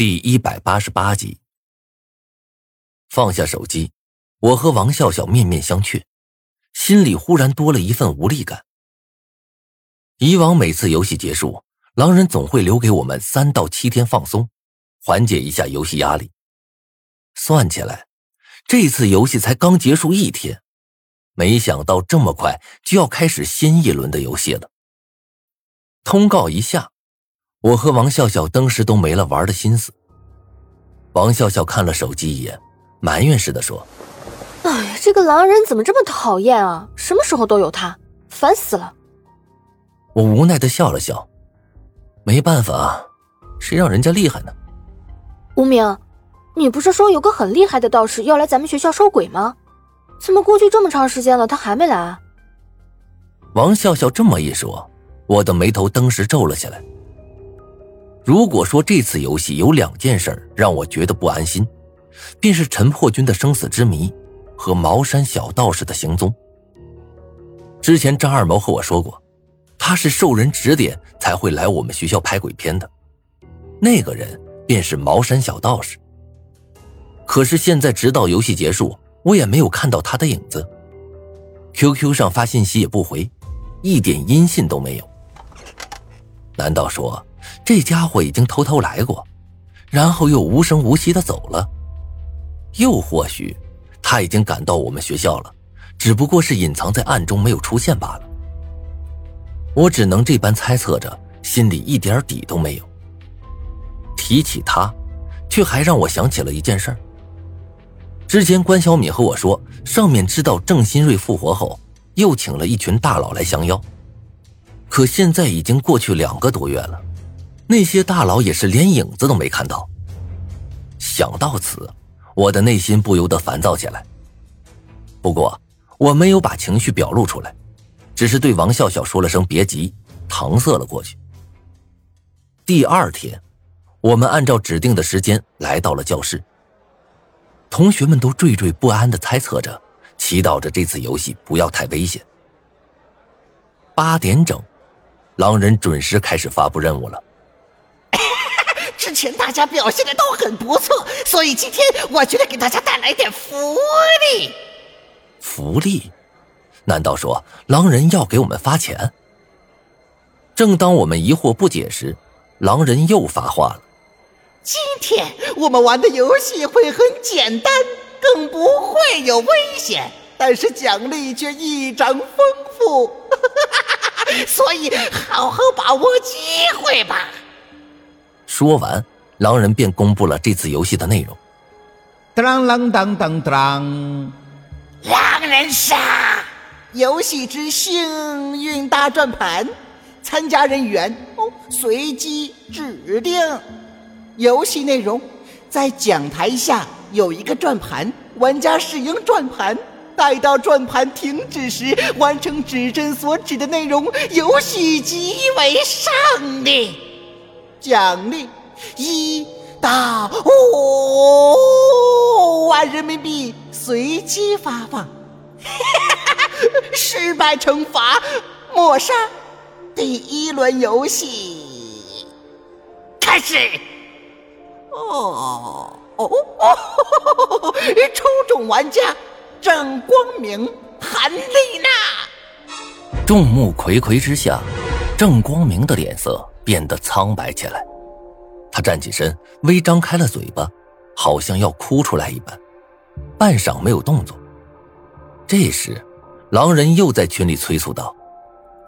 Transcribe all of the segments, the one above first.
第一百八十八集，放下手机，我和王笑笑面面相觑，心里忽然多了一份无力感。以往每次游戏结束，狼人总会留给我们三到七天放松，缓解一下游戏压力。算起来，这次游戏才刚结束一天，没想到这么快就要开始新一轮的游戏了。通告一下。我和王笑笑当时都没了玩的心思。王笑笑看了手机一眼，埋怨似的说：“哎呀，这个狼人怎么这么讨厌啊？什么时候都有他，烦死了。”我无奈的笑了笑，没办法，谁让人家厉害呢？无名，你不是说有个很厉害的道士要来咱们学校收鬼吗？怎么过去这么长时间了，他还没来？王笑笑这么一说，我的眉头登时皱了起来。如果说这次游戏有两件事让我觉得不安心，便是陈破军的生死之谜和茅山小道士的行踪。之前张二毛和我说过，他是受人指点才会来我们学校拍鬼片的，那个人便是茅山小道士。可是现在直到游戏结束，我也没有看到他的影子，QQ 上发信息也不回，一点音信都没有。难道说？这家伙已经偷偷来过，然后又无声无息的走了，又或许他已经赶到我们学校了，只不过是隐藏在暗中没有出现罢了。我只能这般猜测着，心里一点底都没有。提起他，却还让我想起了一件事。之前关小敏和我说，上面知道郑新瑞复活后，又请了一群大佬来降妖，可现在已经过去两个多月了。那些大佬也是连影子都没看到。想到此，我的内心不由得烦躁起来。不过我没有把情绪表露出来，只是对王笑笑说了声别急，搪塞了过去。第二天，我们按照指定的时间来到了教室。同学们都惴惴不安的猜测着，祈祷着这次游戏不要太危险。八点整，狼人准时开始发布任务了。之前大家表现的都很不错，所以今天我觉得给大家带来点福利。福利？难道说狼人要给我们发钱？正当我们疑惑不解时，狼人又发话了：“今天我们玩的游戏会很简单，更不会有危险，但是奖励却异常丰富，所以好好把握机会吧。”说完，狼人便公布了这次游戏的内容。当啷当当当，狼人杀游戏之幸运大转盘，参加人员哦随机指定。游戏内容：在讲台下有一个转盘，玩家使用转盘，待到转盘停止时，完成指针所指的内容，游戏即为胜利。奖励一到五万人民币，随机发放。失败惩罚抹杀。第一轮游戏开始。哦哦哦！抽中玩家郑光明、韩丽娜。众目睽睽之下，郑光明的脸色。变得苍白起来，他站起身，微张开了嘴巴，好像要哭出来一般，半晌没有动作。这时，狼人又在群里催促道：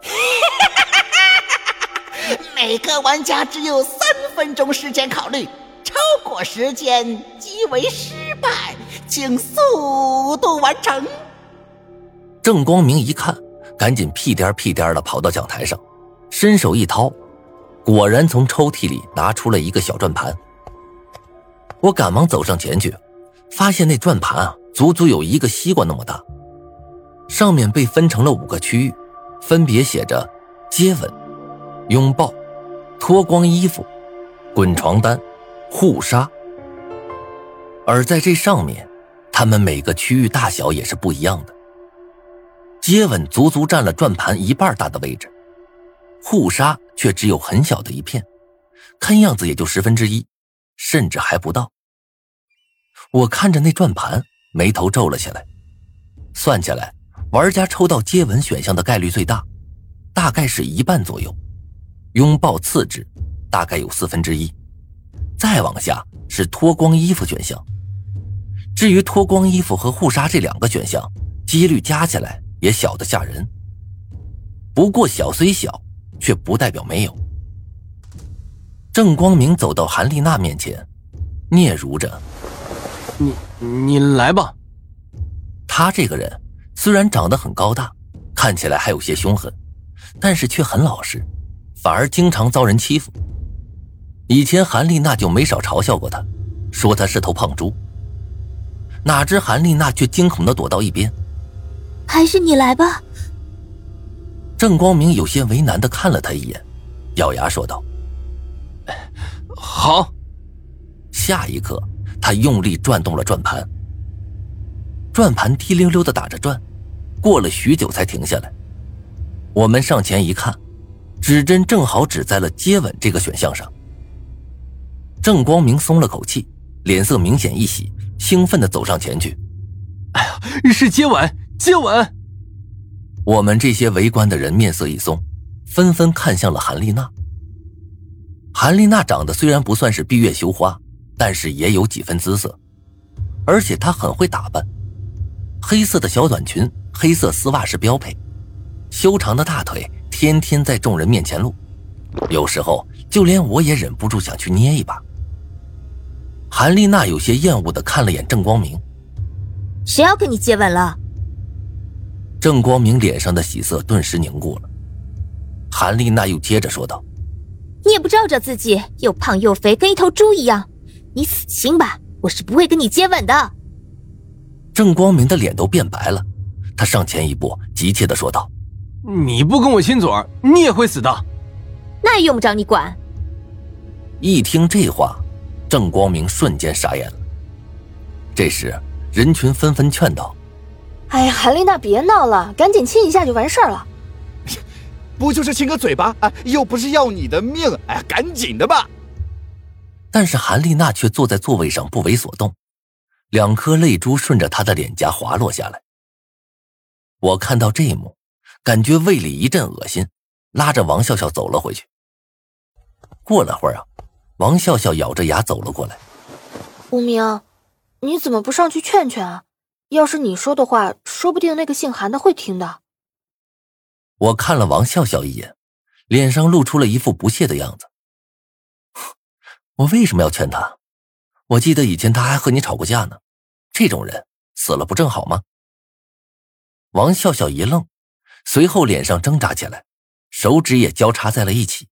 “每个玩家只有三分钟时间考虑，超过时间即为失败，请速度完成。”郑光明一看，赶紧屁颠屁颠的跑到讲台上，伸手一掏。果然从抽屉里拿出了一个小转盘，我赶忙走上前去，发现那转盘啊，足足有一个西瓜那么大，上面被分成了五个区域，分别写着“接吻”“拥抱”“脱光衣服”“滚床单”“互杀”，而在这上面，他们每个区域大小也是不一样的。接吻足足占了转盘一半大的位置。互杀却只有很小的一片，看样子也就十分之一，甚至还不到。我看着那转盘，眉头皱了起来。算起来，玩家抽到接吻选项的概率最大，大概是一半左右。拥抱次之，大概有四分之一。再往下是脱光衣服选项。至于脱光衣服和互杀这两个选项，几率加起来也小得吓人。不过小虽小，却不代表没有。郑光明走到韩丽娜面前，嗫嚅着：“你你来吧。”他这个人虽然长得很高大，看起来还有些凶狠，但是却很老实，反而经常遭人欺负。以前韩丽娜就没少嘲笑过他，说他是头胖猪。哪知韩丽娜却惊恐的躲到一边。还是你来吧。郑光明有些为难的看了他一眼，咬牙说道：“好。”下一刻，他用力转动了转盘，转盘滴溜溜的打着转，过了许久才停下来。我们上前一看，指针正好指在了接吻这个选项上。郑光明松了口气，脸色明显一喜，兴奋的走上前去：“哎呀，是接吻，接吻！”我们这些围观的人面色一松，纷纷看向了韩丽娜。韩丽娜长得虽然不算是闭月羞花，但是也有几分姿色，而且她很会打扮。黑色的小短裙、黑色丝袜是标配，修长的大腿天天在众人面前露，有时候就连我也忍不住想去捏一把。韩丽娜有些厌恶的看了眼郑光明：“谁要跟你接吻了？”郑光明脸上的喜色顿时凝固了，韩丽娜又接着说道：“你也不照照自己，又胖又肥，跟一头猪一样，你死心吧！我是不会跟你接吻的。”郑光明的脸都变白了，他上前一步，急切的说道：“你不跟我亲嘴，你也会死的。”那也用不着你管。一听这话，郑光明瞬间傻眼了。这时，人群纷纷劝道。哎呀，韩丽娜，别闹了，赶紧亲一下就完事儿了。不就是亲个嘴巴啊，又不是要你的命，哎，赶紧的吧。但是韩丽娜却坐在座位上不为所动，两颗泪珠顺着她的脸颊滑落下来。我看到这一幕，感觉胃里一阵恶心，拉着王笑笑走了回去。过了会儿啊，王笑笑咬着牙走了过来。无名，你怎么不上去劝劝啊？要是你说的话，说不定那个姓韩的会听的。我看了王笑笑一眼，脸上露出了一副不屑的样子。我为什么要劝他？我记得以前他还和你吵过架呢。这种人死了不正好吗？王笑笑一愣，随后脸上挣扎起来，手指也交叉在了一起。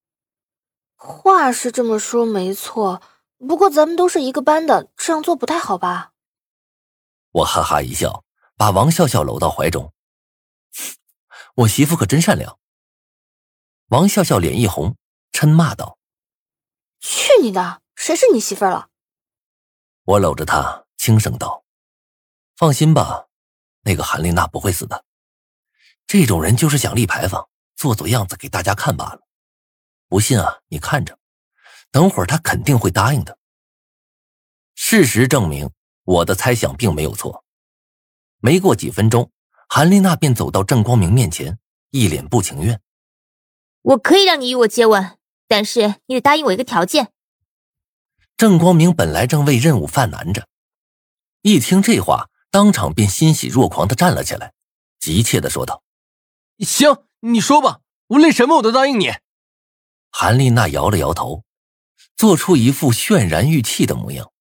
话是这么说没错，不过咱们都是一个班的，这样做不太好吧？我哈哈一笑，把王笑笑搂到怀中。我媳妇可真善良。王笑笑脸一红，嗔骂道：“去你的！谁是你媳妇了？”我搂着她，轻声道：“放心吧，那个韩丽娜不会死的。这种人就是想立牌坊，做做样子给大家看罢了。不信啊，你看着，等会儿她肯定会答应的。事实证明。”我的猜想并没有错。没过几分钟，韩丽娜便走到郑光明面前，一脸不情愿：“我可以让你与我接吻，但是你得答应我一个条件。”郑光明本来正为任务犯难着，一听这话，当场便欣喜若狂的站了起来，急切的说道：“行，你说吧，无论什么我都答应你。”韩丽娜摇了摇头，做出一副泫然欲泣的模样。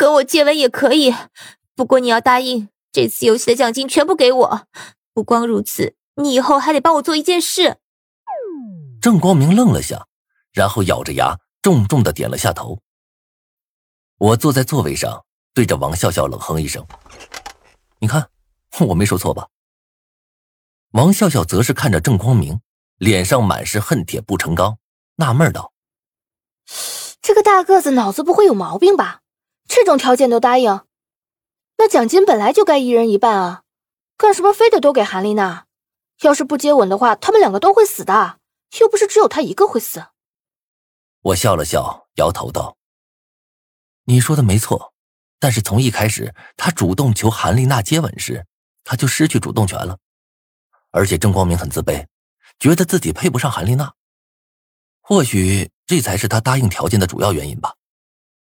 跟我接吻也可以，不过你要答应这次游戏的奖金全部给我。不光如此，你以后还得帮我做一件事。郑光明愣了下，然后咬着牙，重重的点了下头。我坐在座位上，对着王笑笑冷哼一声：“你看，我没说错吧？”王笑笑则是看着郑光明，脸上满是恨铁不成钢，纳闷道：“这个大个子脑子不会有毛病吧？”这种条件都答应，那奖金本来就该一人一半啊，干什么非得都给韩丽娜？要是不接吻的话，他们两个都会死的，又不是只有他一个会死。我笑了笑，摇头道：“你说的没错，但是从一开始他主动求韩丽娜接吻时，他就失去主动权了。而且郑光明很自卑，觉得自己配不上韩丽娜。或许这才是他答应条件的主要原因吧。